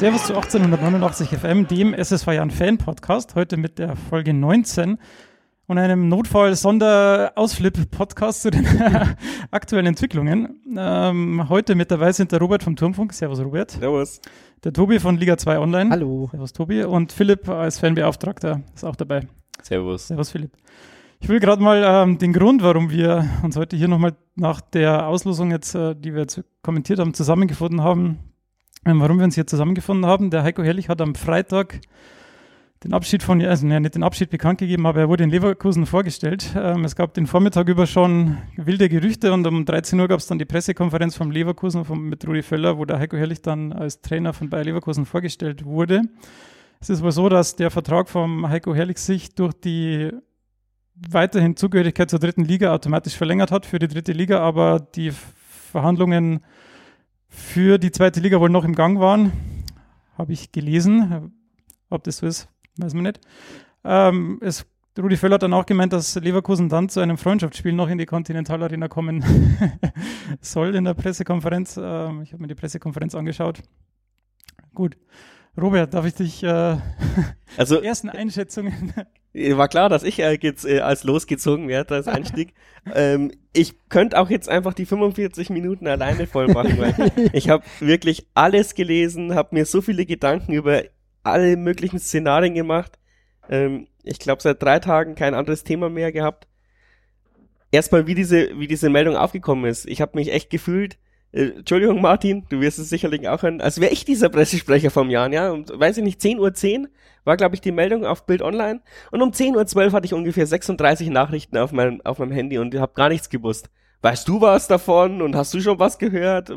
Servus zu 1889 FM, dem SSV Jan Fan Podcast. Heute mit der Folge 19 und einem Notfall-Sonderausflip-Podcast zu den aktuellen Entwicklungen. Ähm, heute mit dabei sind der Robert vom Turmfunk. Servus, Robert. Servus. Der Tobi von Liga 2 Online. Hallo. Servus, Tobi. Und Philipp als Fanbeauftragter ist auch dabei. Servus. Servus, Philipp. Ich will gerade mal ähm, den Grund, warum wir uns heute hier nochmal nach der Auslosung jetzt, äh, die wir jetzt kommentiert haben, zusammengefunden haben, warum wir uns hier zusammengefunden haben. Der Heiko Herrlich hat am Freitag den Abschied von, also nicht den Abschied bekannt gegeben, aber er wurde in Leverkusen vorgestellt. Ähm, es gab den Vormittag über schon wilde Gerüchte und um 13 Uhr gab es dann die Pressekonferenz vom Leverkusen vom, mit Rudi Völler, wo der Heiko Herrlich dann als Trainer von Bayer Leverkusen vorgestellt wurde. Es ist wohl so, dass der Vertrag vom Heiko Herrlich sich durch die weiterhin Zugehörigkeit zur dritten Liga automatisch verlängert hat für die dritte Liga, aber die Verhandlungen für die zweite Liga wohl noch im Gang waren. Habe ich gelesen. Ob das so ist, weiß man nicht. Ähm, es, Rudi Völler hat dann auch gemeint, dass Leverkusen dann zu einem Freundschaftsspiel noch in die Continental Arena kommen soll in der Pressekonferenz. Ähm, ich habe mir die Pressekonferenz angeschaut. Gut. Robert, darf ich dich äh, also ersten Einschätzungen? War klar, dass ich äh, jetzt, äh, als losgezogen werde als Einstieg. ähm, ich könnte auch jetzt einfach die 45 Minuten alleine voll machen, weil ich habe wirklich alles gelesen, habe mir so viele Gedanken über alle möglichen Szenarien gemacht. Ähm, ich glaube, seit drei Tagen kein anderes Thema mehr gehabt. Erstmal, wie diese, wie diese Meldung aufgekommen ist. Ich habe mich echt gefühlt, äh, Entschuldigung, Martin, du wirst es sicherlich auch hören, als wäre ich dieser Pressesprecher vom Jan, ja. Und weiß ich nicht, 10.10 Uhr 10 war, glaube ich, die Meldung auf Bild Online. Und um 10.12 Uhr hatte ich ungefähr 36 Nachrichten auf meinem, auf meinem Handy und habe gar nichts gewusst. Weißt du was davon und hast du schon was gehört?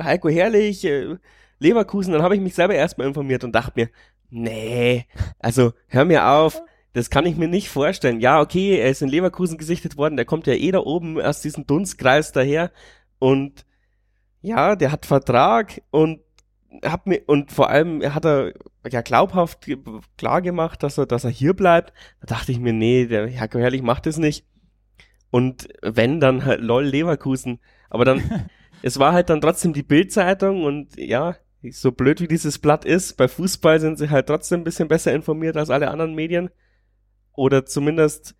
Heiko Herrlich, äh, Leverkusen, dann habe ich mich selber erstmal informiert und dachte mir, nee, also hör mir auf, das kann ich mir nicht vorstellen. Ja, okay, er ist in Leverkusen gesichtet worden, der kommt ja eh da oben aus diesem Dunstkreis daher und ja, der hat Vertrag und hat mir und vor allem hat er ja glaubhaft klar gemacht, dass er dass er hier bleibt. Da dachte ich mir, nee, der Herr Herrlich macht es nicht. Und wenn dann halt lol Leverkusen, aber dann es war halt dann trotzdem die Bildzeitung und ja, so blöd wie dieses Blatt ist, bei Fußball sind sie halt trotzdem ein bisschen besser informiert als alle anderen Medien. Oder zumindest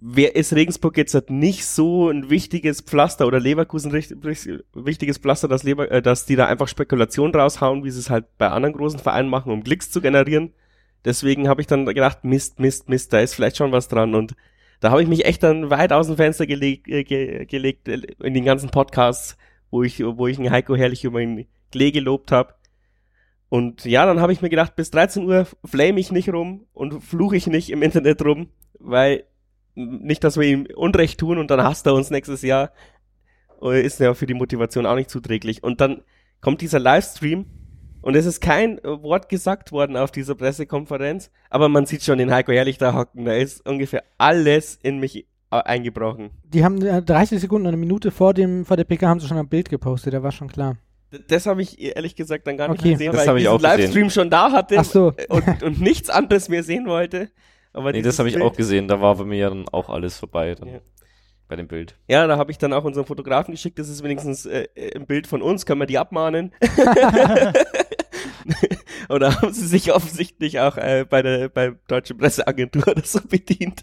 wer ist Regensburg jetzt nicht so ein wichtiges Pflaster oder Leverkusen wichtiges Pflaster, dass, Lever, äh, dass die da einfach Spekulation raushauen, wie sie es halt bei anderen großen Vereinen machen, um Klicks zu generieren. Deswegen habe ich dann gedacht, Mist, Mist, Mist, da ist vielleicht schon was dran. Und da habe ich mich echt dann weit aus dem Fenster gelegt, äh, ge gelegt äh, in den ganzen Podcasts, wo ich, wo ich einen Heiko herrlich über ihn Klee gelobt habe. Und ja, dann habe ich mir gedacht, bis 13 Uhr flame ich nicht rum und fluche ich nicht im Internet rum, weil nicht, dass wir ihm Unrecht tun und dann hasst er uns nächstes Jahr, äh, ist ja für die Motivation auch nicht zuträglich. Und dann kommt dieser Livestream und es ist kein Wort gesagt worden auf dieser Pressekonferenz, aber man sieht schon den Heiko Herrlich da hocken, da ist ungefähr alles in mich eingebrochen. Die haben 30 Sekunden, eine Minute vor dem vor der PK haben sie schon ein Bild gepostet, da war schon klar. Das habe ich ehrlich gesagt dann gar nicht okay. gesehen, das weil ich diesen Livestream gesehen. schon da hatte Ach so. und, und nichts anderes mehr sehen wollte. Aber nee, das habe ich auch gesehen, da war bei mir dann auch alles vorbei dann ja. bei dem Bild. Ja, da habe ich dann auch unseren Fotografen geschickt, das ist wenigstens äh, ein Bild von uns, können wir die abmahnen. Oder haben sie sich offensichtlich auch äh, bei der bei Deutschen Presseagentur oder so bedient.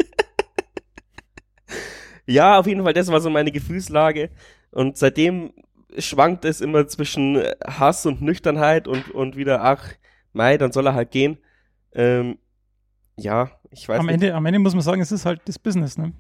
ja, auf jeden Fall, das war so meine Gefühlslage. Und seitdem schwankt es immer zwischen Hass und Nüchternheit und, und wieder, ach, Mai, dann soll er halt gehen. Ähm, ja, ich weiß am nicht. Ende, am Ende muss man sagen, es ist halt das Business, ne?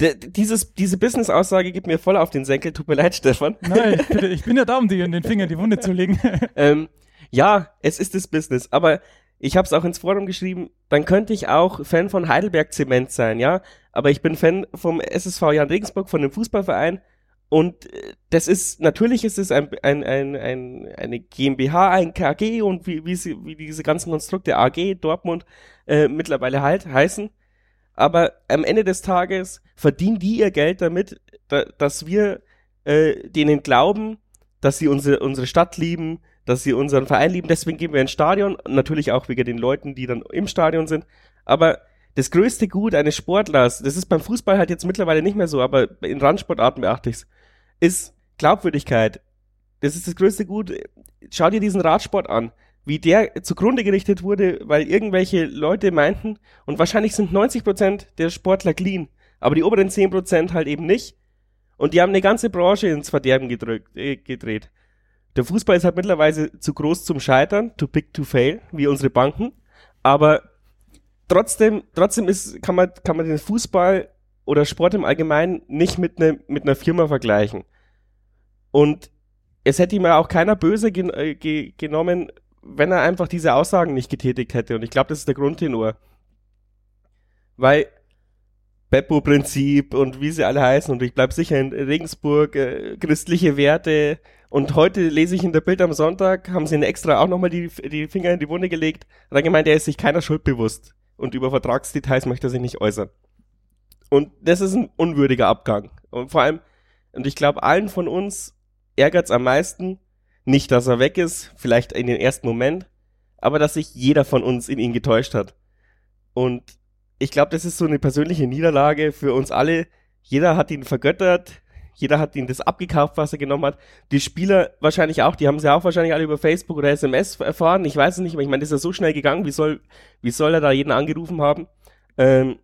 De, dieses, diese Business-Aussage gibt mir voll auf den Senkel. Tut mir leid, Stefan. Nein, ich, ich bin ja da, um dir in den Finger die Wunde zu legen. ähm, ja, es ist das Business, aber ich habe es auch ins Forum geschrieben, dann könnte ich auch Fan von Heidelberg Zement sein, ja, aber ich bin Fan vom SSV Jan Regensburg, von dem Fußballverein und äh, das ist, natürlich ist es ein, ein, ein, ein, eine GmbH, ein KG und wie, wie, sie, wie diese ganzen Konstrukte AG, Dortmund äh, mittlerweile halt heißen. Aber am Ende des Tages verdienen die ihr Geld damit, da, dass wir äh, denen glauben, dass sie unsere, unsere Stadt lieben, dass sie unseren Verein lieben. Deswegen gehen wir ins Stadion. Natürlich auch wegen den Leuten, die dann im Stadion sind. Aber das größte Gut eines Sportlers, das ist beim Fußball halt jetzt mittlerweile nicht mehr so, aber in Randsportarten beachte ich's, ist Glaubwürdigkeit. das ist das größte Gut. Schau dir diesen Radsport an, wie der zugrunde gerichtet wurde, weil irgendwelche Leute meinten, und wahrscheinlich sind 90% der Sportler clean, aber die oberen 10% halt eben nicht. Und die haben eine ganze Branche ins Verderben gedrückt, äh, gedreht. Der Fußball ist halt mittlerweile zu groß zum Scheitern, too big to fail, wie unsere Banken. Aber trotzdem, trotzdem ist, kann man, kann man den Fußball oder Sport im Allgemeinen nicht mit, ne, mit einer Firma vergleichen. Und es hätte ihm ja auch keiner böse gen äh, ge genommen, wenn er einfach diese Aussagen nicht getätigt hätte. Und ich glaube, das ist der Grundtenor. Weil Beppo-Prinzip und wie sie alle heißen, und ich bleib sicher in Regensburg, äh, christliche Werte. Und heute lese ich in der Bild am Sonntag, haben sie ihn extra auch nochmal die, die Finger in die Wunde gelegt, hat er gemeint, er ist sich keiner Schuld bewusst. Und über Vertragsdetails möchte er sich nicht äußern. Und das ist ein unwürdiger Abgang. Und vor allem, und ich glaube, allen von uns ärgert's am meisten, nicht, dass er weg ist, vielleicht in den ersten Moment, aber dass sich jeder von uns in ihn getäuscht hat. Und ich glaube, das ist so eine persönliche Niederlage für uns alle. Jeder hat ihn vergöttert, jeder hat ihn das abgekauft, was er genommen hat. Die Spieler wahrscheinlich auch, die haben sie auch wahrscheinlich alle über Facebook oder SMS erfahren. Ich weiß es nicht, aber ich meine, das ist ja so schnell gegangen. Wie soll, wie soll er da jeden angerufen haben? Ähm,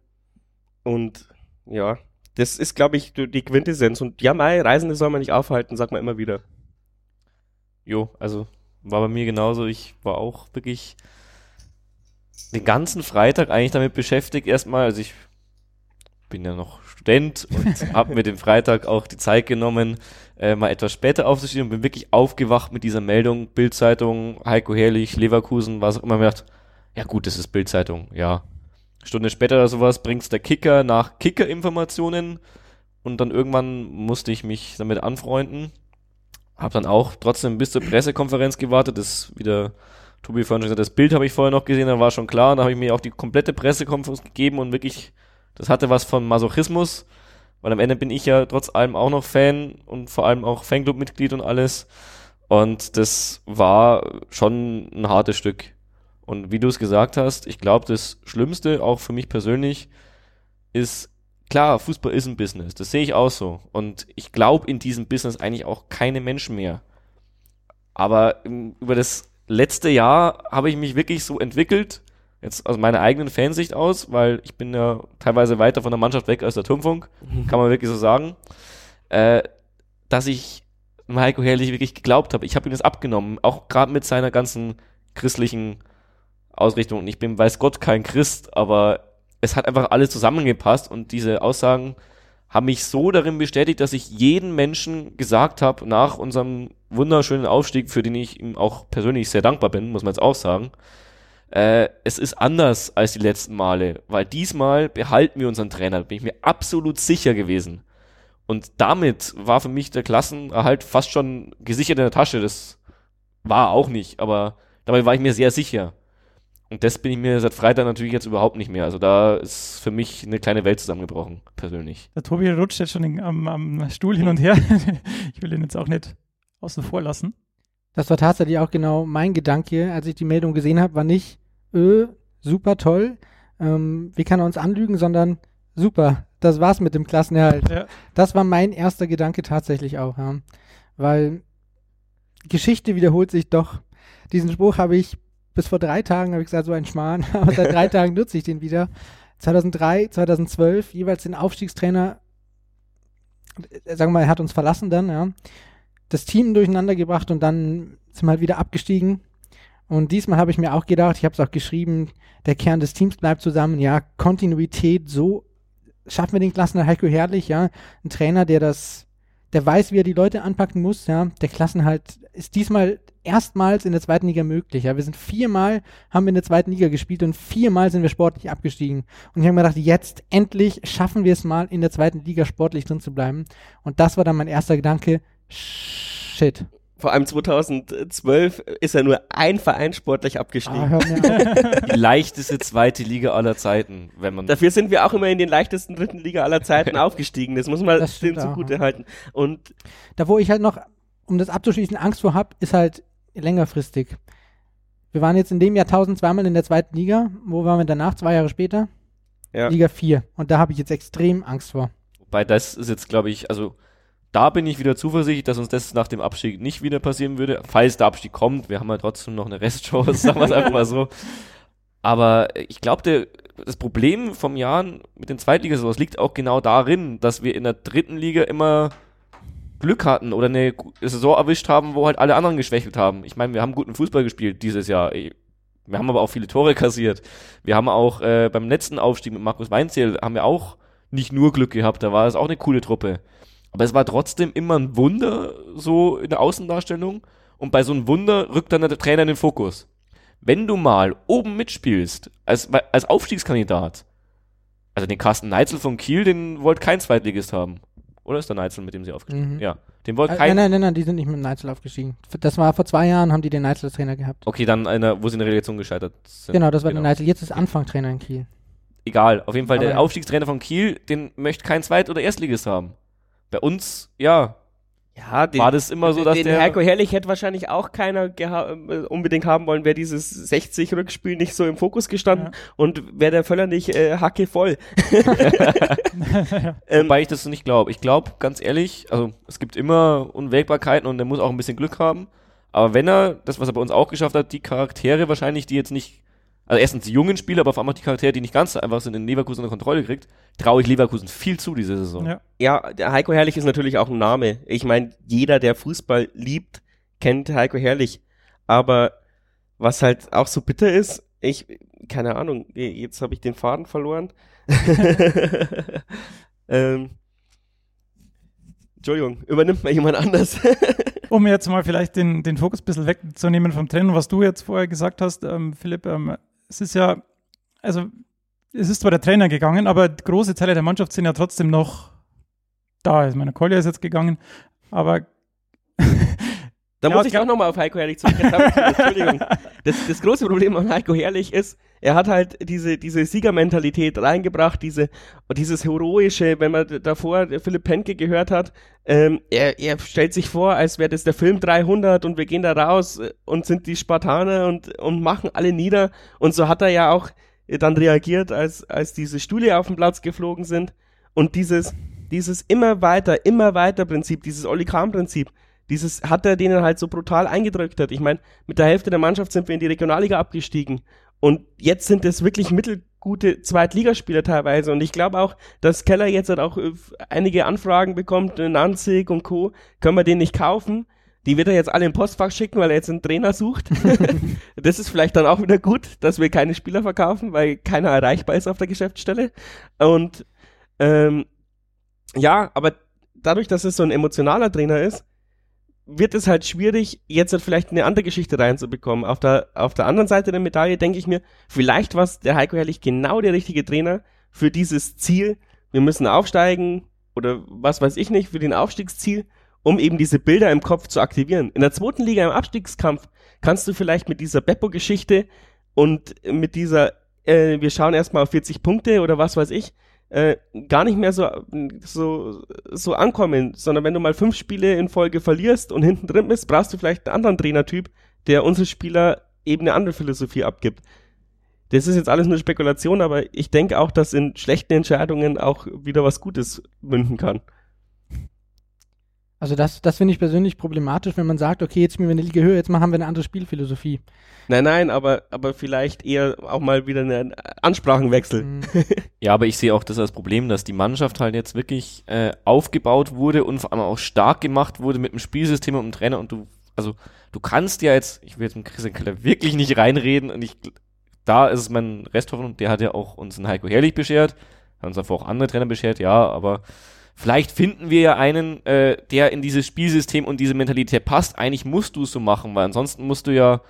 und ja, das ist, glaube ich, die Quintessenz. Und ja, mei, Reisende soll man nicht aufhalten, sagt man immer wieder. Jo, also war bei mir genauso. Ich war auch wirklich den ganzen Freitag eigentlich damit beschäftigt. Erstmal, also ich bin ja noch Student und habe mir den Freitag auch die Zeit genommen, äh, mal etwas später aufzustehen und bin wirklich aufgewacht mit dieser Meldung, Bildzeitung, Heiko Herrlich, Leverkusen, was auch immer, mir gedacht, ja gut, das ist Bildzeitung, ja, Stunde später oder sowas bringt's der Kicker nach Kicker-Informationen und dann irgendwann musste ich mich damit anfreunden. Hab dann auch trotzdem bis zur Pressekonferenz gewartet, das wieder Tobi vorhin schon gesagt, das Bild habe ich vorher noch gesehen, da war schon klar, da habe ich mir auch die komplette Pressekonferenz gegeben und wirklich, das hatte was von Masochismus, weil am Ende bin ich ja trotz allem auch noch Fan und vor allem auch Fanclub-Mitglied und alles. Und das war schon ein hartes Stück. Und wie du es gesagt hast, ich glaube, das Schlimmste, auch für mich persönlich, ist, klar, Fußball ist ein Business. Das sehe ich auch so. Und ich glaube in diesem Business eigentlich auch keine Menschen mehr. Aber über das letzte Jahr habe ich mich wirklich so entwickelt, jetzt aus meiner eigenen Fansicht aus, weil ich bin ja teilweise weiter von der Mannschaft weg als der Turmfunk, kann man wirklich so sagen, äh, dass ich Heiko Herrlich wirklich geglaubt habe. Ich habe ihm das abgenommen, auch gerade mit seiner ganzen christlichen Ausrichtung. Und ich bin, weiß Gott, kein Christ, aber es hat einfach alles zusammengepasst und diese Aussagen haben mich so darin bestätigt, dass ich jeden Menschen gesagt habe, nach unserem wunderschönen Aufstieg, für den ich ihm auch persönlich sehr dankbar bin, muss man jetzt auch sagen, äh, es ist anders als die letzten Male, weil diesmal behalten wir unseren Trainer, bin ich mir absolut sicher gewesen. Und damit war für mich der Klassenerhalt fast schon gesichert in der Tasche. Das war auch nicht, aber dabei war ich mir sehr sicher. Und das bin ich mir seit Freitag natürlich jetzt überhaupt nicht mehr. Also da ist für mich eine kleine Welt zusammengebrochen, persönlich. Der Tobi rutscht jetzt schon am, am Stuhl hin und her. ich will ihn jetzt auch nicht außen vor lassen. Das war tatsächlich auch genau mein Gedanke, als ich die Meldung gesehen habe, war nicht, öh, super toll, ähm, wie kann er uns anlügen, sondern super, das war's mit dem Klassenerhalt. Ja. Das war mein erster Gedanke tatsächlich auch, ja. Weil Geschichte wiederholt sich doch. Diesen Spruch habe ich bis vor drei Tagen habe ich gesagt, so ein Schmarrn, aber seit drei Tagen nutze ich den wieder. 2003, 2012 jeweils den Aufstiegstrainer, äh, sagen wir mal, er hat uns verlassen dann, ja. Das Team durcheinander gebracht und dann sind wir halt wieder abgestiegen. Und diesmal habe ich mir auch gedacht, ich habe es auch geschrieben, der Kern des Teams bleibt zusammen. Ja, Kontinuität, so schaffen wir den Klassenerhalt Heiko Herrlich, ja. Ein Trainer, der das, der weiß, wie er die Leute anpacken muss, ja. Der Klassenhalt ist diesmal erstmals in der zweiten Liga möglich. Ja, wir sind viermal, haben in der zweiten Liga gespielt und viermal sind wir sportlich abgestiegen. Und ich habe mir gedacht, jetzt endlich schaffen wir es mal, in der zweiten Liga sportlich drin zu bleiben. Und das war dann mein erster Gedanke. Shit. Vor allem 2012 ist ja nur ein Verein sportlich abgestiegen. Ah, Die leichteste zweite Liga aller Zeiten, wenn man. Dafür sind wir auch immer in den leichtesten dritten Liga aller Zeiten aufgestiegen. Das muss man das dem zugute halten. Und da wo ich halt noch, um das abzuschließen, Angst vor hab, ist halt längerfristig. Wir waren jetzt in dem Jahr 1000 zweimal in der zweiten Liga. Wo waren wir danach? Zwei Jahre später? Ja. Liga 4. Und da habe ich jetzt extrem Angst vor. Wobei das ist jetzt, glaube ich, also da bin ich wieder zuversichtlich, dass uns das nach dem Abstieg nicht wieder passieren würde. Falls der Abstieg kommt, wir haben ja trotzdem noch eine Restchance, sagen wir es einfach mal so. Aber ich glaube, das Problem vom Jahren mit den Zweitligasaisons liegt auch genau darin, dass wir in der dritten Liga immer Glück hatten oder eine Saison erwischt haben, wo halt alle anderen geschwächelt haben. Ich meine, wir haben guten Fußball gespielt dieses Jahr. Wir haben aber auch viele Tore kassiert. Wir haben auch äh, beim letzten Aufstieg mit Markus Weinzierl haben wir auch nicht nur Glück gehabt, da war es auch eine coole Truppe. Aber es war trotzdem immer ein Wunder so in der Außendarstellung und bei so einem Wunder rückt dann der Trainer in den Fokus. Wenn du mal oben mitspielst, als, als Aufstiegskandidat, also den Carsten Neitzel von Kiel, den wollte kein Zweitligist haben. Oder ist der Neitzel, mit dem sie aufgestiegen sind? Mhm. Ja. Den wollte äh, kein. Nein, nein, nein, nein, die sind nicht mit dem Neitzel aufgestiegen. Das war vor zwei Jahren, haben die den Neitzel als Trainer gehabt. Okay, dann einer, wo sie in der Relegation gescheitert sind. Genau, das war genau. der Neitzel. Jetzt ist Anfangtrainer in Kiel. Egal, auf jeden Fall Aber der. Aufstiegstrainer von Kiel, den möchte kein Zweit- oder Erstligist haben. Bei uns, ja, ja, den, war das immer so, dass den der Heiko Herrlich hätte wahrscheinlich auch keiner äh, unbedingt haben wollen, wäre dieses 60 Rückspiel nicht so im Fokus gestanden ja. und wäre der Völler nicht äh, hacke voll. ähm, Wobei ich das nicht glaube. Ich glaube, ganz ehrlich, also es gibt immer Unwägbarkeiten und er muss auch ein bisschen Glück haben. Aber wenn er, das was er bei uns auch geschafft hat, die Charaktere wahrscheinlich, die jetzt nicht also erstens die jungen Spieler, aber vor allem auch die Charaktere, die nicht ganz so einfach sind, in Leverkusen unter Kontrolle kriegt, traue ich Leverkusen viel zu diese Saison. Ja. ja, der Heiko Herrlich ist natürlich auch ein Name. Ich meine, jeder, der Fußball liebt, kennt Heiko Herrlich. Aber was halt auch so bitter ist, ich, keine Ahnung, jetzt habe ich den Faden verloren. ähm, Entschuldigung, übernimmt mal jemand anders. um jetzt mal vielleicht den, den Fokus ein bisschen wegzunehmen vom Training, was du jetzt vorher gesagt hast, ähm, Philipp, ähm, es ist ja, also es ist zwar der Trainer gegangen, aber große Teile der Mannschaft sind ja trotzdem noch da. Also meine Kolja ist jetzt gegangen, aber da ja, muss ich auch nochmal auf Heiko Herrlich zurück. Entschuldigung. Das, das große Problem an Heiko Herrlich ist, er hat halt diese, diese Siegermentalität reingebracht, diese, dieses Heroische, wenn man davor Philipp Penke gehört hat, ähm, er, er stellt sich vor, als wäre das der Film 300 und wir gehen da raus und sind die Spartaner und, und machen alle nieder. Und so hat er ja auch dann reagiert, als, als diese Stühle auf dem Platz geflogen sind. Und dieses, dieses immer weiter, immer weiter Prinzip, dieses Kahn Prinzip, dieses hat er denen halt so brutal eingedrückt hat. Ich meine, mit der Hälfte der Mannschaft sind wir in die Regionalliga abgestiegen. Und jetzt sind es wirklich mittelgute Zweitligaspieler teilweise. Und ich glaube auch, dass Keller jetzt halt auch äh, einige Anfragen bekommt, äh, Nanzig und Co. Können wir den nicht kaufen? Die wird er jetzt alle im Postfach schicken, weil er jetzt einen Trainer sucht. das ist vielleicht dann auch wieder gut, dass wir keine Spieler verkaufen, weil keiner erreichbar ist auf der Geschäftsstelle. Und ähm, ja, aber dadurch, dass es so ein emotionaler Trainer ist, wird es halt schwierig, jetzt halt vielleicht eine andere Geschichte reinzubekommen. Auf der, auf der anderen Seite der Medaille denke ich mir, vielleicht war der Heiko Herrlich genau der richtige Trainer für dieses Ziel. Wir müssen aufsteigen oder was weiß ich nicht, für den Aufstiegsziel, um eben diese Bilder im Kopf zu aktivieren. In der zweiten Liga im Abstiegskampf kannst du vielleicht mit dieser Beppo-Geschichte und mit dieser, äh, wir schauen erstmal auf 40 Punkte oder was weiß ich, äh, gar nicht mehr so, so, so ankommen, sondern wenn du mal fünf Spiele in Folge verlierst und hinten drin bist, brauchst du vielleicht einen anderen Trainertyp, der unsere Spieler eben eine andere Philosophie abgibt. Das ist jetzt alles nur Spekulation, aber ich denke auch, dass in schlechten Entscheidungen auch wieder was Gutes münden kann. Also das, das finde ich persönlich problematisch, wenn man sagt, okay, jetzt spielen wir eine Liga höher, jetzt haben wir eine andere Spielphilosophie. Nein, nein, aber, aber vielleicht eher auch mal wieder einen Ansprachenwechsel. Mhm. Ja, aber ich sehe auch das als Problem, dass die Mannschaft halt jetzt wirklich äh, aufgebaut wurde und vor allem auch stark gemacht wurde mit dem Spielsystem und dem Trainer und du, also du kannst ja jetzt, ich will jetzt mit Christian Keller wirklich nicht reinreden und ich, da ist es mein Resthoffnung, der hat ja auch uns einen Heiko Herrlich beschert, hat uns davor auch andere Trainer beschert, ja, aber Vielleicht finden wir ja einen, äh, der in dieses Spielsystem und diese Mentalität passt. Eigentlich musst du es so machen, weil ansonsten musst du ja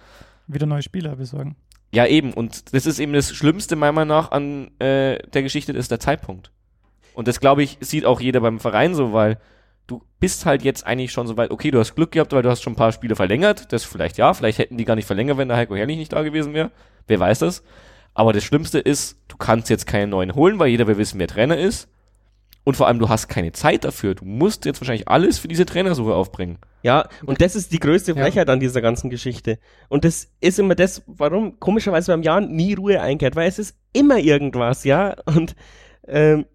wieder neue Spieler besorgen. Ja, eben. Und das ist eben das Schlimmste meiner Meinung nach an äh, der Geschichte, das ist der Zeitpunkt. Und das, glaube ich, sieht auch jeder beim Verein so, weil du bist halt jetzt eigentlich schon so weit, okay, du hast Glück gehabt, weil du hast schon ein paar Spiele verlängert. Das vielleicht ja, vielleicht hätten die gar nicht verlängert, wenn der Heiko Herrlich nicht da gewesen wäre. Wer weiß das. Aber das Schlimmste ist, du kannst jetzt keinen neuen holen, weil jeder will wissen, wer Trainer ist. Und vor allem, du hast keine Zeit dafür. Du musst jetzt wahrscheinlich alles für diese Trainersuche aufbringen. Ja, und das ist die größte Frechheit ja. an dieser ganzen Geschichte. Und das ist immer das, warum komischerweise beim Jahren nie Ruhe einkehrt, weil es ist immer irgendwas, ja. Und ähm,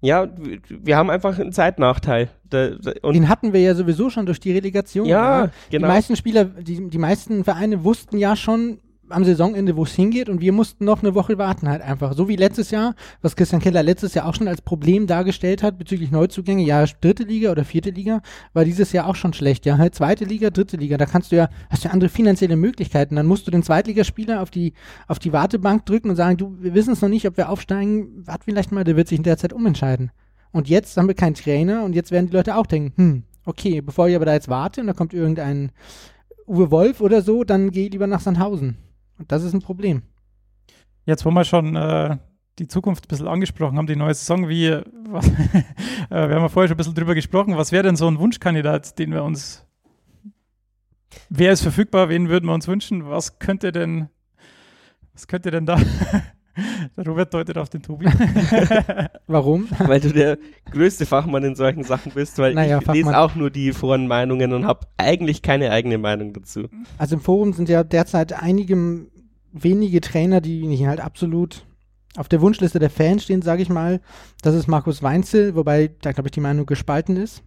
ja, wir haben einfach einen Zeitnachteil. Da, da, Den hatten wir ja sowieso schon durch die Relegation. Ja, ja. genau. Die meisten Spieler, die, die meisten Vereine wussten ja schon, am Saisonende, wo es hingeht und wir mussten noch eine Woche warten halt einfach. So wie letztes Jahr, was Christian Keller letztes Jahr auch schon als Problem dargestellt hat bezüglich Neuzugänge, ja, dritte Liga oder vierte Liga, war dieses Jahr auch schon schlecht, ja, halt zweite Liga, dritte Liga, da kannst du ja, hast du ja andere finanzielle Möglichkeiten, dann musst du den Zweitligaspieler auf die, auf die Wartebank drücken und sagen, du, wir wissen es noch nicht, ob wir aufsteigen, warte vielleicht mal, der wird sich in der Zeit umentscheiden. Und jetzt haben wir keinen Trainer und jetzt werden die Leute auch denken, hm, okay, bevor ich aber da jetzt warte und da kommt irgendein Uwe Wolf oder so, dann geh lieber nach Sandhausen. Und das ist ein Problem. Jetzt, wo wir schon äh, die Zukunft ein bisschen angesprochen haben, die neue Saison, wie, was, äh, wir haben ja vorher schon ein bisschen drüber gesprochen, was wäre denn so ein Wunschkandidat, den wir uns, wer ist verfügbar, wen würden wir uns wünschen, was könnte denn, was könnte denn da Der Robert deutet auf den Tobi. Warum? Weil du der größte Fachmann in solchen Sachen bist, weil naja, ich Fachmann. lese auch nur die Forenmeinungen und habe eigentlich keine eigene Meinung dazu. Also im Forum sind ja derzeit einige wenige Trainer, die halt absolut auf der Wunschliste der Fans stehen, sage ich mal. Das ist Markus Weinzel, wobei da, glaube ich, die Meinung gespalten ist.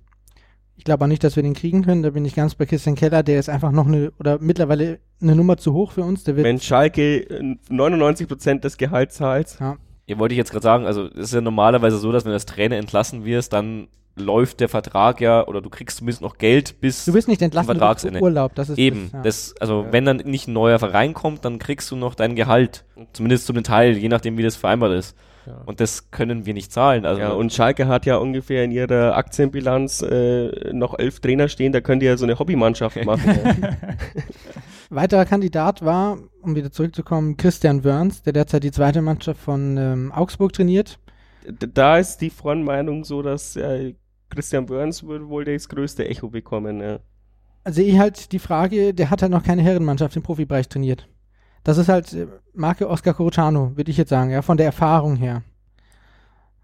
Ich glaube auch nicht, dass wir den kriegen können. Da bin ich ganz bei Christian Keller. Der ist einfach noch eine, oder mittlerweile eine Nummer zu hoch für uns. Der wird Wenn Schalke 99 Prozent des Gehalts zahlt. Ja. Ihr wollte ich jetzt gerade sagen, also es ist ja normalerweise so, dass wenn du als Trainer entlassen wirst, dann läuft der Vertrag ja, oder du kriegst zumindest noch Geld bis Du bist nicht entlassen, Vertragsende. Du Urlaub, das ist Eben, das, ja. das, also ja. wenn dann nicht ein neuer Verein kommt, dann kriegst du noch dein Gehalt. Zumindest zum Teil, je nachdem, wie das vereinbart ist. Ja. Und das können wir nicht zahlen. Also ja, und Schalke hat ja ungefähr in ihrer Aktienbilanz äh, noch elf Trainer stehen, da könnt ihr ja so eine Hobbymannschaft machen. Weiterer Kandidat war, um wieder zurückzukommen, Christian Wörns, der derzeit die zweite Mannschaft von ähm, Augsburg trainiert. Da ist die Frontmeinung so, dass äh, Christian Wörns würde wohl das größte Echo bekommen. Ja. Also ich halt die Frage, der hat halt noch keine Herrenmannschaft im Profibereich trainiert. Das ist halt Marke Oscar Corrucciano, würde ich jetzt sagen, ja, von der Erfahrung her.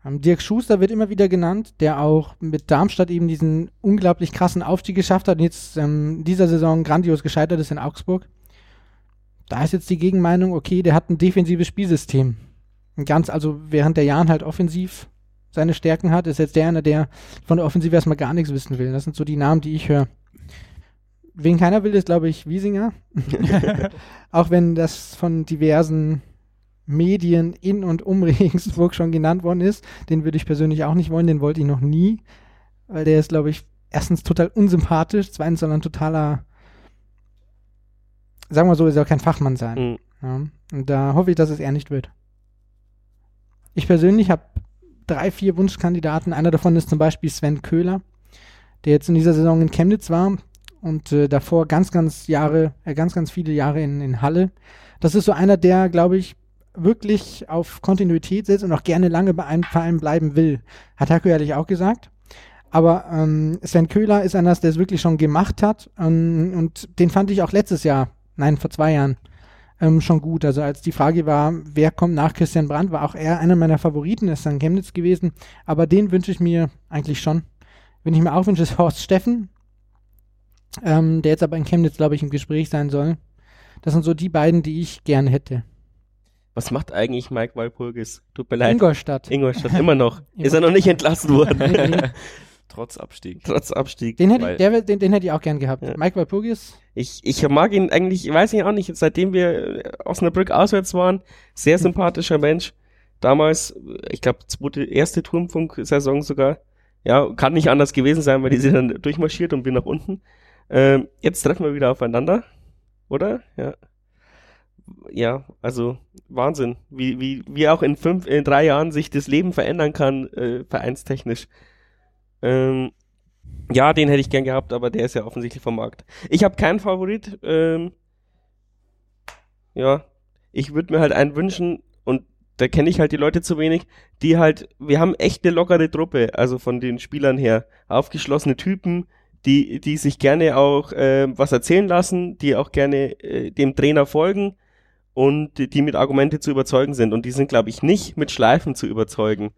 Ähm, Dirk Schuster wird immer wieder genannt, der auch mit Darmstadt eben diesen unglaublich krassen Aufstieg geschafft hat und jetzt ähm, dieser Saison grandios gescheitert ist in Augsburg. Da ist jetzt die Gegenmeinung, okay, der hat ein defensives Spielsystem. Ganz, also während der Jahren halt offensiv seine Stärken hat, ist jetzt der einer, der von der Offensive erstmal gar nichts wissen will. Das sind so die Namen, die ich höre. Wen keiner will, ist, glaube ich, Wiesinger. Auch wenn das von diversen Medien in und um Regensburg schon genannt worden ist. Den würde ich persönlich auch nicht wollen, den wollte ich noch nie. Weil der ist, glaube ich, erstens total unsympathisch, zweitens soll er ein totaler, sagen wir so, er soll kein Fachmann sein. Mhm. Ja. Und da hoffe ich, dass es er nicht wird. Ich persönlich habe drei, vier Wunschkandidaten. Einer davon ist zum Beispiel Sven Köhler, der jetzt in dieser Saison in Chemnitz war und äh, davor ganz, ganz Jahre, äh, ganz, ganz viele Jahre in, in Halle. Das ist so einer, der, glaube ich, wirklich auf Kontinuität setzt und auch gerne lange bei einem Verein bleiben will. Hat Haku ehrlich auch gesagt. Aber ähm, Sven Köhler ist einer, der es wirklich schon gemacht hat. Ähm, und den fand ich auch letztes Jahr, nein, vor zwei Jahren, ähm, schon gut. Also als die Frage war, wer kommt nach Christian Brandt, war auch er einer meiner Favoriten, ist dann Chemnitz gewesen. Aber den wünsche ich mir eigentlich schon. Wenn ich mir auch wünsche, ist Horst Steffen, ähm, der jetzt aber in Chemnitz, glaube ich, im Gespräch sein soll. Das sind so die beiden, die ich gern hätte. Was macht eigentlich Mike Walpurgis? Tut mir leid. Ingolstadt. Ingolstadt, immer noch. Ist er noch nicht entlassen worden? Trotz Abstieg. Trotz Abstieg. Den hätte, der, den, den hätte ich auch gern gehabt. Ja. Mike Walpurgis. Ich, ich mag ihn eigentlich, ich weiß nicht auch nicht, seitdem wir Osnabrück auswärts waren, sehr sympathischer Mensch. Damals, ich glaube, erste Turmfunk-Saison sogar. Ja, kann nicht anders gewesen sein, weil die sind dann durchmarschiert und bin nach unten. Ähm, jetzt treffen wir wieder aufeinander, oder? Ja. Ja, also Wahnsinn, wie, wie, wie auch in fünf, in drei Jahren sich das Leben verändern kann, äh, vereinstechnisch. Ähm, ja, den hätte ich gern gehabt, aber der ist ja offensichtlich vom Markt. Ich habe keinen Favorit. Ähm, ja, ich würde mir halt einen wünschen und da kenne ich halt die Leute zu wenig, die halt, wir haben echt eine lockere Truppe, also von den Spielern her, aufgeschlossene Typen, die, die sich gerne auch äh, was erzählen lassen, die auch gerne äh, dem Trainer folgen und die, die mit Argumente zu überzeugen sind. Und die sind, glaube ich, nicht mit Schleifen zu überzeugen.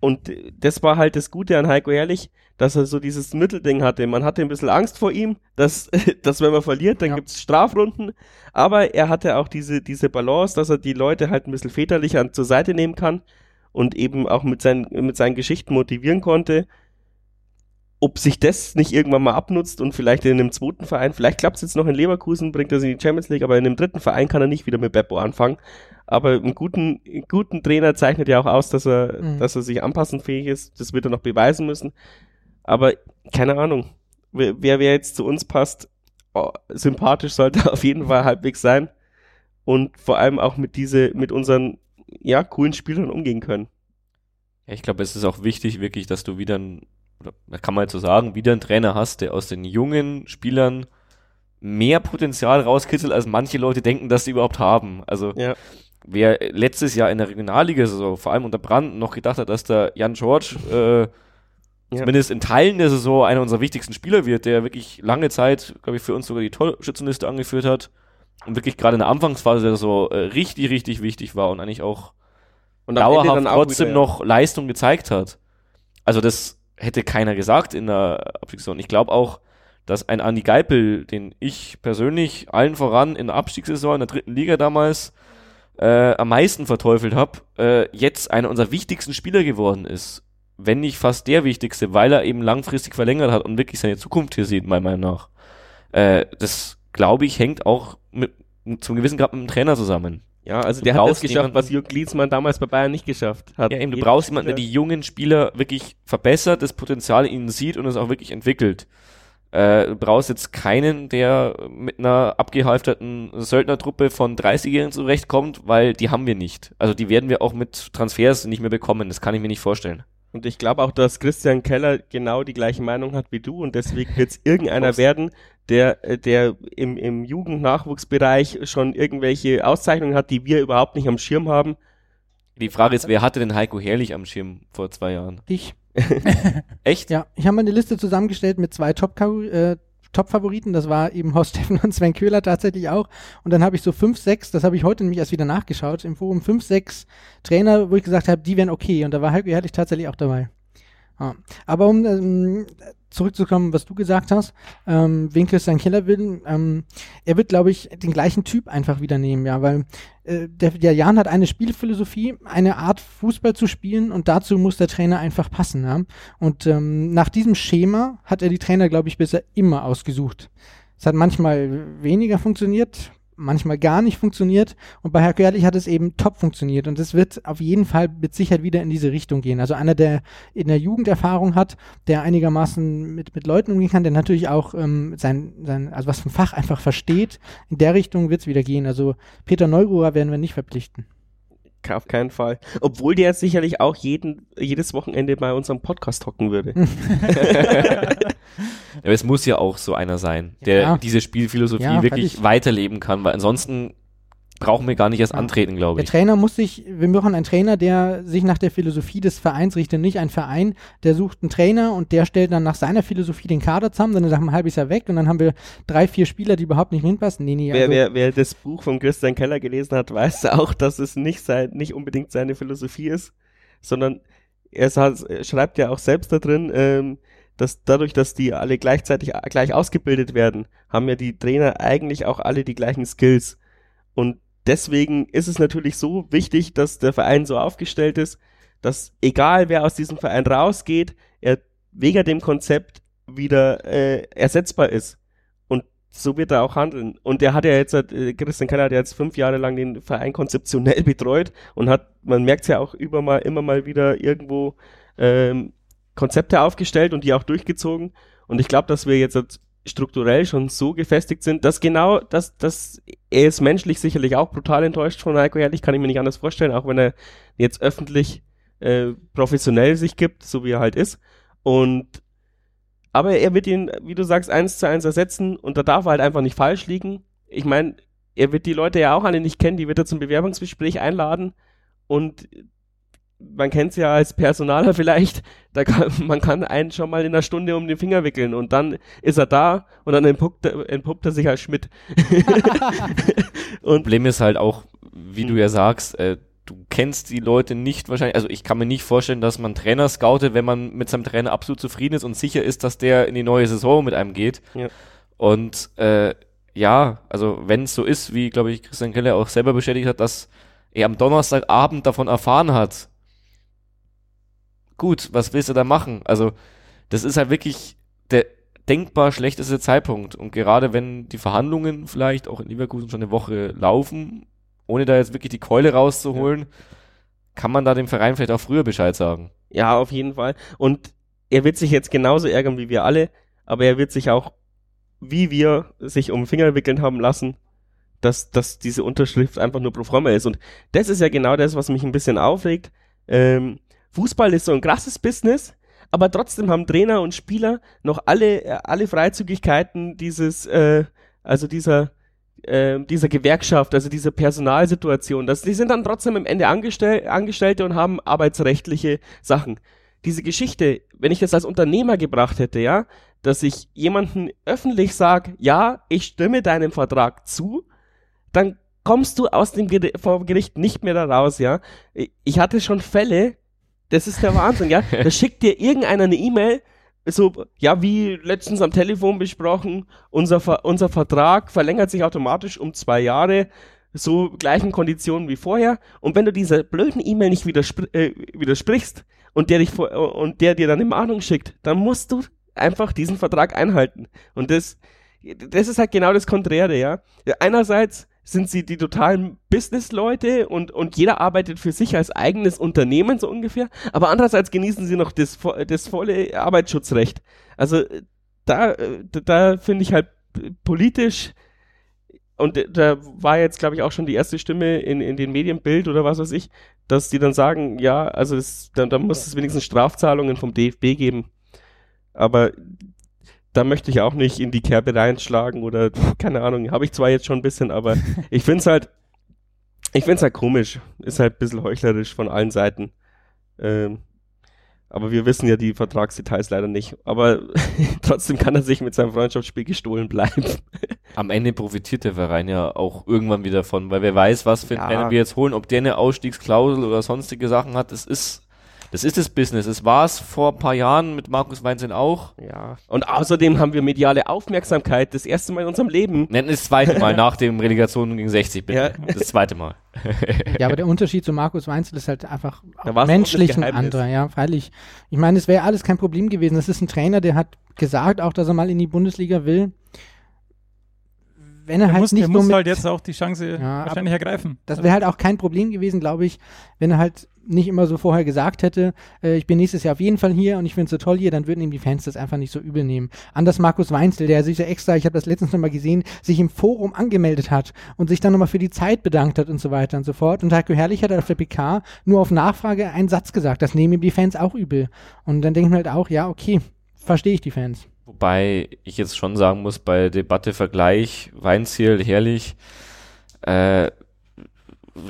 Und das war halt das Gute an Heiko Herrlich, dass er so dieses Mittelding hatte. Man hatte ein bisschen Angst vor ihm, dass, dass wenn man verliert, dann ja. gibt's Strafrunden. Aber er hatte auch diese, diese Balance, dass er die Leute halt ein bisschen väterlich an, zur Seite nehmen kann und eben auch mit seinen, mit seinen Geschichten motivieren konnte. Ob sich das nicht irgendwann mal abnutzt und vielleicht in einem zweiten Verein, vielleicht klappt es jetzt noch in Leverkusen, bringt er es in die Champions League, aber in einem dritten Verein kann er nicht wieder mit Beppo anfangen. Aber einen guten, einen guten Trainer zeichnet ja auch aus, dass er, mhm. dass er sich anpassenfähig ist. Das wird er noch beweisen müssen. Aber keine Ahnung, wer, wer jetzt zu uns passt, oh, sympathisch sollte auf jeden Fall halbwegs sein und vor allem auch mit diese, mit unseren ja, coolen Spielern umgehen können. Ja, ich glaube, es ist auch wichtig, wirklich, dass du wieder ein, oder kann man jetzt so sagen, wieder einen Trainer hast, der aus den jungen Spielern mehr Potenzial rauskitzelt, als manche Leute denken, dass sie überhaupt haben. Also ja. wer letztes Jahr in der Regionalliga, so, vor allem unter Brand, noch gedacht hat, dass der Jan George äh, ja. zumindest in Teilen der Saison einer unserer wichtigsten Spieler wird, der wirklich lange Zeit, glaube ich, für uns sogar die Torschützenliste angeführt hat und wirklich gerade in der Anfangsphase der Saison äh, richtig, richtig wichtig war und eigentlich auch und dauerhaft trotzdem wieder, ja. noch Leistung gezeigt hat. Also das hätte keiner gesagt in der Abstiegssaison. Ich glaube auch, dass ein Andi Geipel, den ich persönlich allen voran in der Abstiegssaison in der dritten Liga damals äh, am meisten verteufelt habe, äh, jetzt einer unserer wichtigsten Spieler geworden ist wenn nicht fast der wichtigste, weil er eben langfristig verlängert hat und wirklich seine Zukunft hier sieht, meiner Meinung nach. Äh, das, glaube ich, hängt auch mit, zum gewissen Grad mit dem Trainer zusammen. Ja, also du der hat das geschafft, was Jürgen Glitzmann damals bei Bayern nicht geschafft hat. Ja, eben, du brauchst jemanden, der die jungen Spieler wirklich verbessert, das Potenzial in ihnen sieht und es auch wirklich entwickelt. Äh, du brauchst jetzt keinen, der mit einer abgehalfterten Söldnertruppe von 30-Jährigen zurechtkommt, weil die haben wir nicht. Also die werden wir auch mit Transfers nicht mehr bekommen. Das kann ich mir nicht vorstellen. Und ich glaube auch, dass Christian Keller genau die gleiche Meinung hat wie du und deswegen wird es irgendeiner werden, der, äh, der im, im Jugendnachwuchsbereich schon irgendwelche Auszeichnungen hat, die wir überhaupt nicht am Schirm haben. Die Frage ist, wer hatte denn Heiko Herrlich am Schirm vor zwei Jahren? Ich. Echt? Ja, ich habe mal eine Liste zusammengestellt mit zwei Top äh, Top-Favoriten. Das war eben Horst Steffen und Sven Köhler tatsächlich auch. Und dann habe ich so fünf, sechs, das habe ich heute nämlich erst wieder nachgeschaut, im Forum fünf, sechs Trainer, wo ich gesagt habe, die wären okay. Und da war Heiko Herrlich tatsächlich auch dabei. Ja. Aber um ähm, zurückzukommen, was du gesagt hast, ähm, wen Christian Keller will, ähm, er wird, glaube ich, den gleichen Typ einfach wieder nehmen, ja, weil äh, der, der Jan hat eine Spielphilosophie, eine Art Fußball zu spielen und dazu muss der Trainer einfach passen, ja. Und ähm, nach diesem Schema hat er die Trainer, glaube ich, bisher immer ausgesucht. Es hat manchmal weniger funktioniert, manchmal gar nicht funktioniert. Und bei Herr Görlich hat es eben top funktioniert. Und es wird auf jeden Fall mit Sicherheit wieder in diese Richtung gehen. Also einer, der in der Jugend Erfahrung hat, der einigermaßen mit, mit Leuten umgehen kann, der natürlich auch ähm, sein, sein, also was vom Fach einfach versteht. In der Richtung wird es wieder gehen. Also Peter Neururer werden wir nicht verpflichten. Auf keinen Fall. Obwohl der sicherlich auch jeden, jedes Wochenende bei unserem Podcast hocken würde. Aber es muss ja auch so einer sein, der ja. diese Spielphilosophie ja, wirklich weiterleben kann, weil ansonsten brauchen wir gar nicht erst ja. antreten, glaube ich. Der Trainer muss sich, wir brauchen einen Trainer, der sich nach der Philosophie des Vereins richtet, nicht ein Verein, der sucht einen Trainer und der stellt dann nach seiner Philosophie den Kader zusammen, dann ist er ein halbes Jahr weg und dann haben wir drei, vier Spieler, die überhaupt nicht hinpassen. Nee, nee, wer, also wer, wer das Buch von Christian Keller gelesen hat, weiß auch, dass es nicht, sein, nicht unbedingt seine Philosophie ist, sondern er schreibt ja auch selbst da drin, ähm, dass dadurch, dass die alle gleichzeitig gleich ausgebildet werden, haben ja die Trainer eigentlich auch alle die gleichen Skills. Und deswegen ist es natürlich so wichtig, dass der Verein so aufgestellt ist, dass egal wer aus diesem Verein rausgeht, er wegen dem Konzept wieder äh, ersetzbar ist. Und so wird er auch handeln. Und er hat ja jetzt, äh, Christian Keller hat ja jetzt fünf Jahre lang den Verein konzeptionell betreut und hat, man merkt es ja auch über mal, immer mal wieder irgendwo ähm, Konzepte aufgestellt und die auch durchgezogen. Und ich glaube, dass wir jetzt strukturell schon so gefestigt sind, dass genau, dass, dass er ist menschlich sicherlich auch brutal enttäuscht von Heiko Herrlich, kann ich mir nicht anders vorstellen, auch wenn er jetzt öffentlich äh, professionell sich gibt, so wie er halt ist. Und aber er wird ihn, wie du sagst, eins zu eins ersetzen und da darf er halt einfach nicht falsch liegen. Ich meine, er wird die Leute ja auch alle nicht kennen, die wird er zum Bewerbungsgespräch einladen und man kennt es ja als Personaler vielleicht, da kann, man kann einen schon mal in einer Stunde um den Finger wickeln und dann ist er da und dann entpuppt, entpuppt er sich als Schmidt. und Problem ist halt auch, wie du ja sagst, äh, du kennst die Leute nicht wahrscheinlich, also ich kann mir nicht vorstellen, dass man Trainer scoutet, wenn man mit seinem Trainer absolut zufrieden ist und sicher ist, dass der in die neue Saison mit einem geht. Ja. Und äh, ja, also wenn es so ist, wie glaube ich Christian Keller auch selber bestätigt hat, dass er am Donnerstagabend davon erfahren hat, gut, was willst du da machen? Also, das ist halt wirklich der denkbar schlechteste Zeitpunkt. Und gerade wenn die Verhandlungen vielleicht auch in Leverkusen schon eine Woche laufen, ohne da jetzt wirklich die Keule rauszuholen, ja. kann man da dem Verein vielleicht auch früher Bescheid sagen. Ja, auf jeden Fall. Und er wird sich jetzt genauso ärgern wie wir alle, aber er wird sich auch, wie wir, sich um den Finger wickeln haben lassen, dass, dass diese Unterschrift einfach nur pro forma ist. Und das ist ja genau das, was mich ein bisschen aufregt. Ähm, Fußball ist so ein krasses Business, aber trotzdem haben Trainer und Spieler noch alle, äh, alle Freizügigkeiten dieses, äh, also dieser, äh, dieser Gewerkschaft, also dieser Personalsituation. Das, die sind dann trotzdem im Ende Angestell Angestellte und haben arbeitsrechtliche Sachen. Diese Geschichte, wenn ich das als Unternehmer gebracht hätte, ja, dass ich jemanden öffentlich sage, ja, ich stimme deinem Vertrag zu, dann kommst du aus dem Ger vor Gericht nicht mehr da raus, ja. Ich hatte schon Fälle, das ist der Wahnsinn, ja. Da schickt dir irgendeiner eine E-Mail, so, ja, wie letztens am Telefon besprochen, unser, Ver unser Vertrag verlängert sich automatisch um zwei Jahre, so gleichen Konditionen wie vorher. Und wenn du dieser blöden E-Mail nicht widerspr äh, widersprichst und der, dich und der dir dann eine Mahnung schickt, dann musst du einfach diesen Vertrag einhalten. Und das, das ist halt genau das Konträre, ja. Einerseits sind sie die totalen Business-Leute und, und jeder arbeitet für sich als eigenes Unternehmen so ungefähr, aber andererseits genießen sie noch das, das volle Arbeitsschutzrecht. Also da, da finde ich halt politisch und da war jetzt, glaube ich, auch schon die erste Stimme in, in den Medienbild oder was weiß ich, dass die dann sagen, ja, also das, dann, dann muss es wenigstens Strafzahlungen vom DFB geben. Aber da möchte ich auch nicht in die Kerbe reinschlagen oder keine Ahnung, habe ich zwar jetzt schon ein bisschen, aber ich finde es halt, ich finde es halt komisch, ist halt ein bisschen heuchlerisch von allen Seiten. Ähm, aber wir wissen ja die Vertragsdetails leider nicht. Aber trotzdem kann er sich mit seinem Freundschaftsspiel gestohlen bleiben. Am Ende profitiert der Verein ja auch irgendwann wieder von, weil wer weiß, was für ja. einen wir jetzt holen, ob der eine Ausstiegsklausel oder sonstige Sachen hat, es ist das ist das Business. Es war es vor ein paar Jahren mit Markus Weinzen auch. Ja. Und außerdem haben wir mediale Aufmerksamkeit das erste Mal in unserem Leben. Nennen das zweite Mal nach dem Relegation gegen 60 bitte. Ja. Das zweite Mal. ja, aber der Unterschied zu Markus Weinzel ist halt einfach menschlich ein anderer. Ja, freilich. Ich meine, es wäre alles kein Problem gewesen. Das ist ein Trainer, der hat gesagt auch, dass er mal in die Bundesliga will wenn er, er halt muss, nicht er muss halt jetzt auch die Chance ja, wahrscheinlich ergreifen. Das wäre halt auch kein Problem gewesen, glaube ich, wenn er halt nicht immer so vorher gesagt hätte, äh, ich bin nächstes Jahr auf jeden Fall hier und ich finde es so toll hier, dann würden ihm die Fans das einfach nicht so übel nehmen. Anders Markus Weinzel, der sich ja extra, ich habe das letztens nochmal gesehen, sich im Forum angemeldet hat und sich dann nochmal für die Zeit bedankt hat und so weiter und so fort. Und Heiko Herrlich hat auf der PK nur auf Nachfrage einen Satz gesagt, das nehmen ihm die Fans auch übel. Und dann denke ich mir halt auch, ja, okay, verstehe ich die Fans. Wobei ich jetzt schon sagen muss, bei Debatte Vergleich, Weinziel, Herrlich, äh,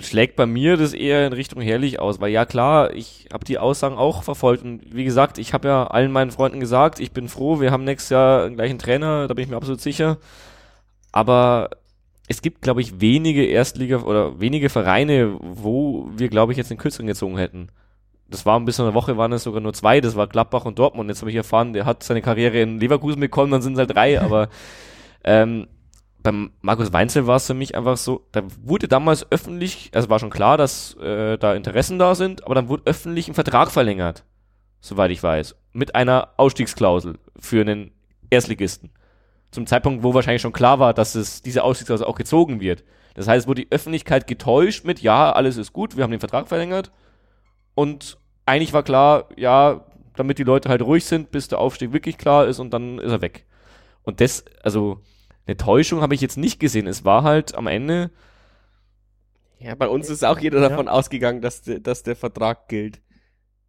schlägt bei mir das eher in Richtung herrlich aus, weil ja klar, ich habe die Aussagen auch verfolgt und wie gesagt, ich habe ja allen meinen Freunden gesagt, ich bin froh, wir haben nächstes Jahr einen gleichen Trainer, da bin ich mir absolut sicher. Aber es gibt, glaube ich, wenige Erstliga oder wenige Vereine, wo wir, glaube ich, jetzt den Kürzeren gezogen hätten. Das war ein bisschen eine Woche, waren es sogar nur zwei, das war Gladbach und Dortmund. Jetzt habe ich erfahren, der hat seine Karriere in Leverkusen bekommen, dann sind es halt drei, aber ähm, beim Markus Weinzel war es für mich einfach so, da wurde damals öffentlich, also war schon klar, dass äh, da Interessen da sind, aber dann wurde öffentlich ein Vertrag verlängert, soweit ich weiß, mit einer Ausstiegsklausel für einen Erstligisten. Zum Zeitpunkt, wo wahrscheinlich schon klar war, dass es diese Ausstiegsklausel auch gezogen wird. Das heißt, wurde die Öffentlichkeit getäuscht mit, ja, alles ist gut, wir haben den Vertrag verlängert und eigentlich war klar, ja, damit die Leute halt ruhig sind, bis der Aufstieg wirklich klar ist und dann ist er weg. Und das, also, eine Täuschung habe ich jetzt nicht gesehen. Es war halt am Ende. Ja, bei uns ist auch jeder ja. davon ausgegangen, dass, de, dass der Vertrag gilt.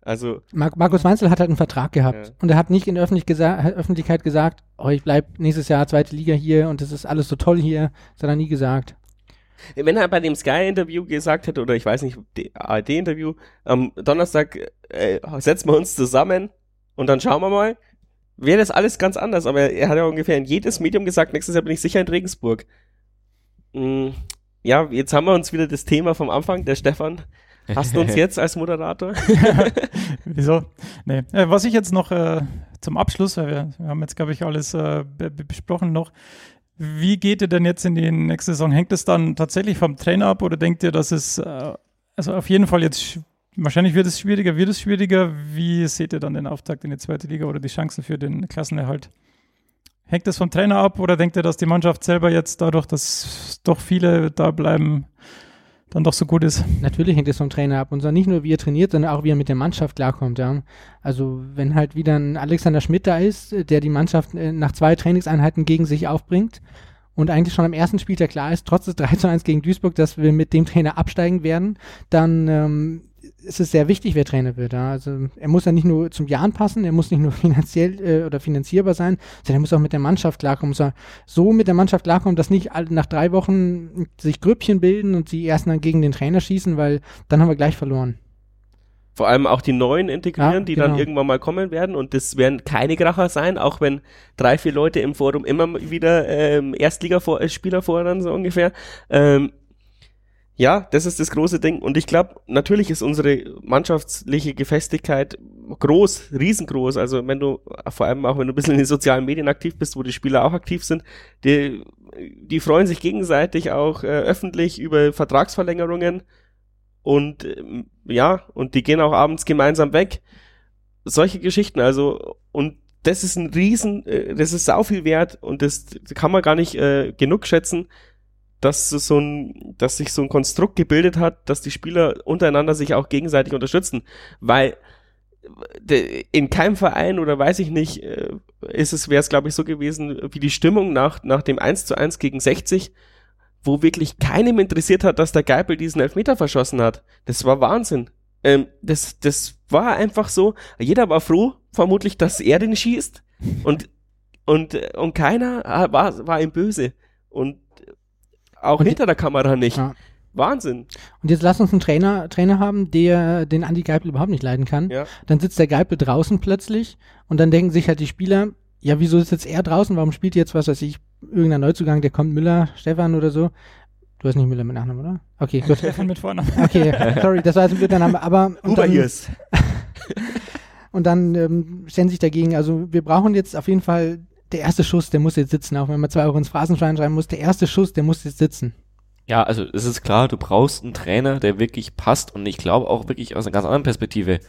Also. Mar Markus Weinzel hat halt einen Vertrag gehabt. Ja. Und er hat nicht in der Öffentlich gesa Öffentlichkeit gesagt, oh, ich bleib nächstes Jahr zweite Liga hier und das ist alles so toll hier. Das hat er nie gesagt. Wenn er bei dem Sky-Interview gesagt hätte, oder ich weiß nicht, ARD-Interview, am Donnerstag äh, setzen wir uns zusammen und dann schauen wir mal, wäre das alles ganz anders. Aber er hat ja ungefähr in jedes Medium gesagt, nächstes Jahr bin ich sicher in Regensburg. Hm, ja, jetzt haben wir uns wieder das Thema vom Anfang, der Stefan. Hast du uns jetzt als Moderator? Wieso? Nee. Äh, was ich jetzt noch äh, zum Abschluss, weil wir, wir haben jetzt, glaube ich, alles äh, besprochen noch. Wie geht ihr denn jetzt in die nächste Saison? Hängt es dann tatsächlich vom Trainer ab oder denkt ihr, dass es äh, also auf jeden Fall jetzt wahrscheinlich wird es schwieriger, wird es schwieriger. Wie seht ihr dann den Auftakt in die zweite Liga oder die Chancen für den Klassenerhalt? Hängt das vom Trainer ab oder denkt ihr, dass die Mannschaft selber jetzt dadurch, dass doch viele da bleiben, dann doch so gut ist. Natürlich hängt es vom Trainer ab. Und zwar nicht nur, wie er trainiert, sondern auch, wie er mit der Mannschaft klarkommt. Ja. Also, wenn halt wieder ein Alexander Schmidt da ist, der die Mannschaft äh, nach zwei Trainingseinheiten gegen sich aufbringt und eigentlich schon am ersten Spieltag klar ist, trotz des 3 zu 1 gegen Duisburg, dass wir mit dem Trainer absteigen werden, dann ähm, ist es sehr wichtig, wer Trainer wird. Ja. Also er muss ja nicht nur zum Jahren passen, er muss nicht nur finanziell äh, oder finanzierbar sein, sondern er muss auch mit der Mannschaft klarkommen. Muss er so mit der Mannschaft klarkommen, dass nicht nach drei Wochen sich Grüppchen bilden und sie erst dann gegen den Trainer schießen, weil dann haben wir gleich verloren. Vor allem auch die neuen integrieren, ja, die genau. dann irgendwann mal kommen werden. Und das werden keine Kracher sein, auch wenn drei, vier Leute im Forum immer wieder ähm, Erstligaspieler fordern, so ungefähr. Ähm, ja, das ist das große Ding. Und ich glaube, natürlich ist unsere mannschaftliche Gefestigkeit groß, riesengroß. Also wenn du, vor allem auch wenn du ein bisschen in den sozialen Medien aktiv bist, wo die Spieler auch aktiv sind, die, die freuen sich gegenseitig auch äh, öffentlich über Vertragsverlängerungen. Und äh, ja, und die gehen auch abends gemeinsam weg. Solche Geschichten, also, und das ist ein Riesen, äh, das ist sau viel wert und das kann man gar nicht äh, genug schätzen dass so ein, dass sich so ein Konstrukt gebildet hat, dass die Spieler untereinander sich auch gegenseitig unterstützen, weil in keinem Verein oder weiß ich nicht, äh, ist es, wäre es glaube ich so gewesen, wie die Stimmung nach, nach dem 1 zu 1 gegen 60, wo wirklich keinem interessiert hat, dass der Geipel diesen Elfmeter verschossen hat. Das war Wahnsinn. Ähm, das, das war einfach so. Jeder war froh, vermutlich, dass er den schießt. Und, und, und keiner war, war ihm böse. Und auch und hinter der Kamera nicht. Ja. Wahnsinn. Und jetzt lass uns einen Trainer, Trainer haben, der den Andi Geipel überhaupt nicht leiden kann. Ja. Dann sitzt der Geipel draußen plötzlich und dann denken sich halt die Spieler, ja, wieso ist jetzt er draußen? Warum spielt jetzt, was weiß ich, irgendein Neuzugang, der kommt Müller, Stefan oder so? Du hast nicht Müller mit Nachnamen, oder? Okay, gut. Stefan mit Vornamen. Okay, sorry, das war jetzt ein guter Name, aber. Und dann, ist. und dann ähm, stellen sich dagegen, also wir brauchen jetzt auf jeden Fall der erste Schuss, der muss jetzt sitzen, auch wenn man zwei Euro ins Phrasenschwein schreiben muss, der erste Schuss, der muss jetzt sitzen. Ja, also es ist klar, du brauchst einen Trainer, der wirklich passt und ich glaube auch wirklich aus einer ganz anderen Perspektive.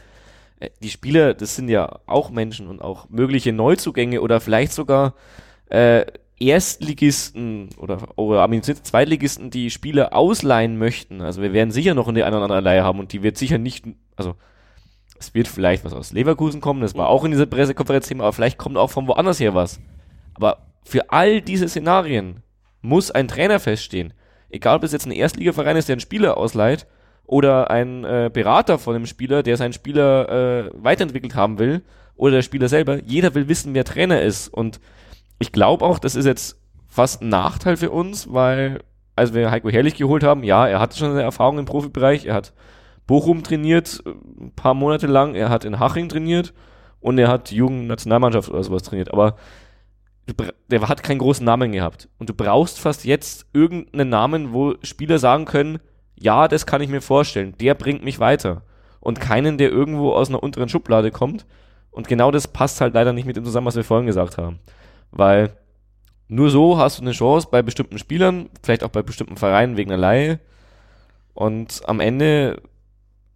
Äh, die Spieler, das sind ja auch Menschen und auch mögliche Neuzugänge oder vielleicht sogar äh, Erstligisten oder, oder Zweitligisten, die Spieler ausleihen möchten. Also wir werden sicher noch eine, eine oder andere Leihe haben und die wird sicher nicht, also es wird vielleicht was aus Leverkusen kommen, das war auch in dieser Pressekonferenz Thema, aber vielleicht kommt auch von woanders her was. Aber für all diese Szenarien muss ein Trainer feststehen. Egal, ob es jetzt ein Erstligaverein ist, der einen Spieler ausleiht, oder ein äh, Berater von einem Spieler, der seinen Spieler äh, weiterentwickelt haben will, oder der Spieler selber. Jeder will wissen, wer Trainer ist. Und ich glaube auch, das ist jetzt fast ein Nachteil für uns, weil, als wir Heiko Herrlich geholt haben, ja, er hatte schon eine Erfahrung im Profibereich, er hat Bochum trainiert, ein paar Monate lang, er hat in Haching trainiert und er hat Jugendnationalmannschaft oder sowas trainiert. Aber der hat keinen großen Namen gehabt. Und du brauchst fast jetzt irgendeinen Namen, wo Spieler sagen können, ja, das kann ich mir vorstellen, der bringt mich weiter. Und keinen, der irgendwo aus einer unteren Schublade kommt. Und genau das passt halt leider nicht mit dem zusammen, was wir vorhin gesagt haben. Weil nur so hast du eine Chance bei bestimmten Spielern, vielleicht auch bei bestimmten Vereinen wegen einer Laie. Und am Ende,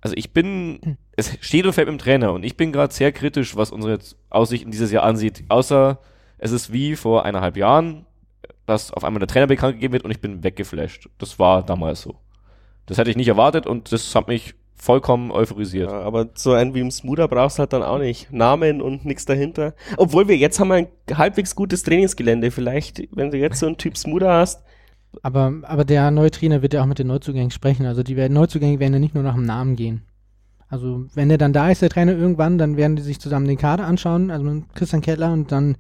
also ich bin, es steht und fällt mit dem Trainer und ich bin gerade sehr kritisch, was unsere Aussichten dieses Jahr ansieht. Außer es ist wie vor eineinhalb Jahren, dass auf einmal der Trainer bekannt gegeben wird und ich bin weggeflasht. Das war damals so. Das hätte ich nicht erwartet und das hat mich vollkommen euphorisiert. Ja, aber so einen wie im Smoother brauchst du halt dann auch nicht. Namen und nichts dahinter. Obwohl wir jetzt haben ein halbwegs gutes Trainingsgelände. Vielleicht, wenn du jetzt so einen Typ Smoother hast. Aber, aber der neue Trainer wird ja auch mit den Neuzugängen sprechen. Also die werden, Neuzugänge werden ja nicht nur nach dem Namen gehen. Also wenn der dann da ist, der Trainer irgendwann, dann werden die sich zusammen den Kader anschauen, also mit Christian Kettler und dann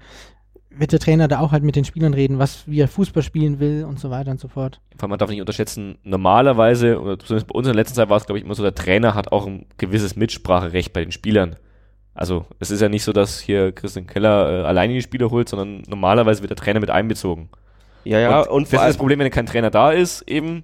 wird der Trainer da auch halt mit den Spielern reden, was, wie er Fußball spielen will und so weiter und so fort. Vor allem man darf nicht unterschätzen, normalerweise, oder zumindest bei uns in der letzten Zeit war es, glaube ich, immer so, der Trainer hat auch ein gewisses Mitspracherecht bei den Spielern. Also es ist ja nicht so, dass hier Christian Keller äh, alleine die Spieler holt, sondern normalerweise wird der Trainer mit einbezogen. Ja, ja, und, und das ist das Problem, wenn kein Trainer da ist, eben.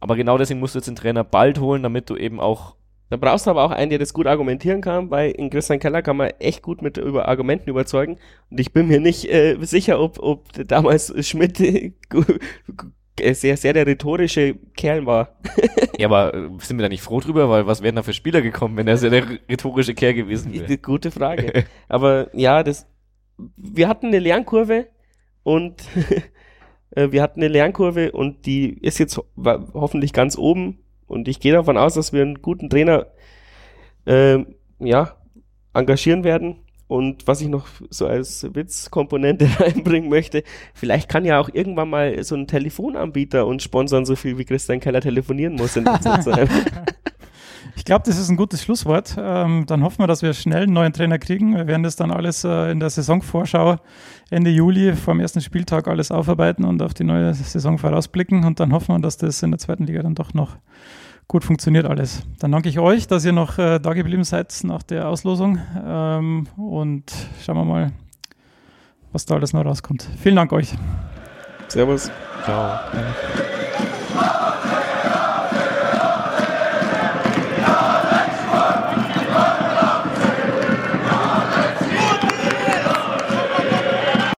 Aber genau deswegen musst du jetzt den Trainer bald holen, damit du eben auch da brauchst du aber auch einen, der das gut argumentieren kann, weil in Christian Keller kann man echt gut mit über Argumenten überzeugen. Und ich bin mir nicht äh, sicher, ob, ob damals Schmidt äh, sehr, sehr der rhetorische Kerl war. ja, aber äh, sind wir da nicht froh drüber, weil was wären da für Spieler gekommen, wenn er sehr der rhetorische Kerl gewesen wäre? Gute Frage. aber ja, das, wir hatten eine Lernkurve und wir hatten eine Lernkurve und die ist jetzt ho hoffentlich ganz oben und ich gehe davon aus, dass wir einen guten Trainer äh, ja, engagieren werden und was ich noch so als Witzkomponente reinbringen möchte, vielleicht kann ja auch irgendwann mal so ein Telefonanbieter uns sponsern, so viel wie Christian Keller telefonieren muss in der Zeit. Ich glaube, das ist ein gutes Schlusswort. Ähm, dann hoffen wir, dass wir schnell einen neuen Trainer kriegen. Wir werden das dann alles äh, in der Saisonvorschau Ende Juli vor dem ersten Spieltag alles aufarbeiten und auf die neue Saison vorausblicken. Und dann hoffen wir, dass das in der zweiten Liga dann doch noch gut funktioniert alles. Dann danke ich euch, dass ihr noch äh, da geblieben seid nach der Auslosung ähm, und schauen wir mal, was da alles noch rauskommt. Vielen Dank euch. Servus. Ciao.